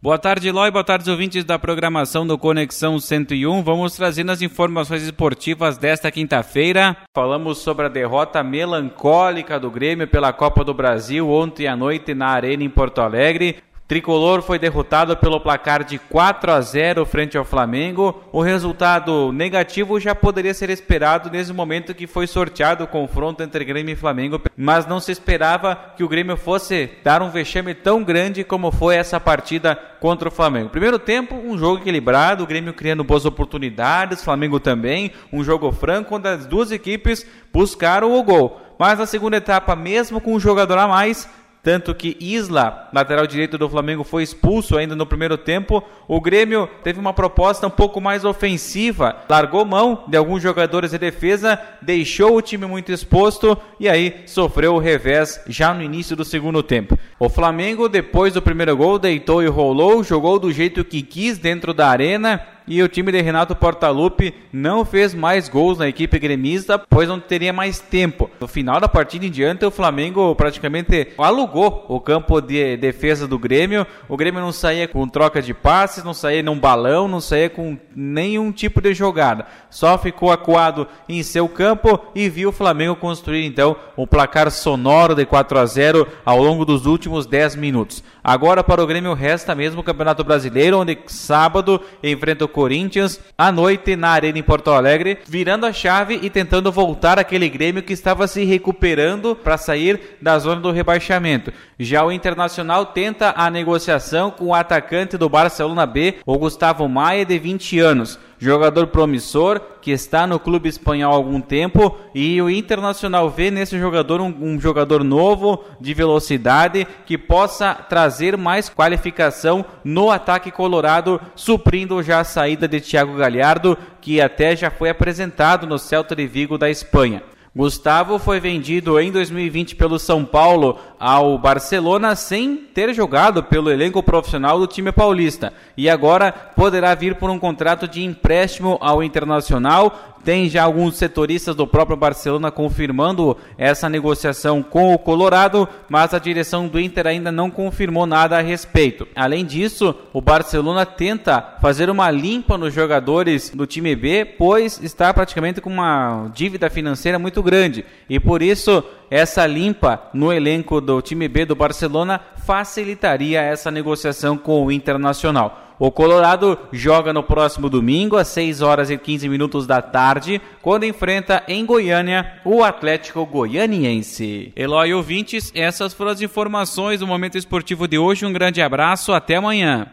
Boa tarde, Loi. Boa tarde, ouvintes da programação do Conexão 101. Vamos trazendo as informações esportivas desta quinta-feira. Falamos sobre a derrota melancólica do Grêmio pela Copa do Brasil ontem à noite na Arena em Porto Alegre. Tricolor foi derrotado pelo placar de 4 a 0 frente ao Flamengo. O resultado negativo já poderia ser esperado nesse momento que foi sorteado o confronto entre Grêmio e Flamengo, mas não se esperava que o Grêmio fosse dar um vexame tão grande como foi essa partida contra o Flamengo. Primeiro tempo, um jogo equilibrado, o Grêmio criando boas oportunidades, Flamengo também, um jogo franco onde as duas equipes buscaram o gol. Mas na segunda etapa, mesmo com um jogador a mais, tanto que Isla, lateral direito do Flamengo, foi expulso ainda no primeiro tempo. O Grêmio teve uma proposta um pouco mais ofensiva, largou mão de alguns jogadores de defesa, deixou o time muito exposto e aí sofreu o revés já no início do segundo tempo. O Flamengo, depois do primeiro gol, deitou e rolou, jogou do jeito que quis dentro da arena e o time de Renato Portaluppi não fez mais gols na equipe gremista, pois não teria mais tempo. No final da partida em diante, o Flamengo praticamente alugou o campo de defesa do Grêmio. O Grêmio não saía com troca de passes, não saía num balão, não saía com nenhum tipo de jogada. Só ficou acuado em seu campo e viu o Flamengo construir então um placar sonoro de 4 a 0 ao longo dos últimos 10 minutos. Agora para o Grêmio resta mesmo o Campeonato Brasileiro, onde sábado enfrenta o Corinthians à noite na Arena em Porto Alegre, virando a chave e tentando voltar aquele Grêmio que estava se recuperando para sair da zona do rebaixamento. Já o Internacional tenta a negociação com o atacante do Barcelona B, o Gustavo Maia, de 20 anos jogador promissor que está no clube espanhol há algum tempo e o Internacional vê nesse jogador um, um, jogador novo de velocidade que possa trazer mais qualificação no ataque colorado, suprindo já a saída de Thiago Galhardo, que até já foi apresentado no Celta de Vigo da Espanha. Gustavo foi vendido em 2020 pelo São Paulo ao Barcelona sem ter jogado pelo elenco profissional do time paulista. E agora poderá vir por um contrato de empréstimo ao Internacional tem já alguns setoristas do próprio Barcelona confirmando essa negociação com o Colorado, mas a direção do Inter ainda não confirmou nada a respeito. Além disso, o Barcelona tenta fazer uma limpa nos jogadores do time B, pois está praticamente com uma dívida financeira muito grande e por isso essa limpa no elenco do time B do Barcelona facilitaria essa negociação com o Internacional. O Colorado joga no próximo domingo, às 6 horas e 15 minutos da tarde, quando enfrenta em Goiânia o Atlético Goianiense. Eloy ouvintes, essas foram as informações do Momento Esportivo de hoje. Um grande abraço, até amanhã.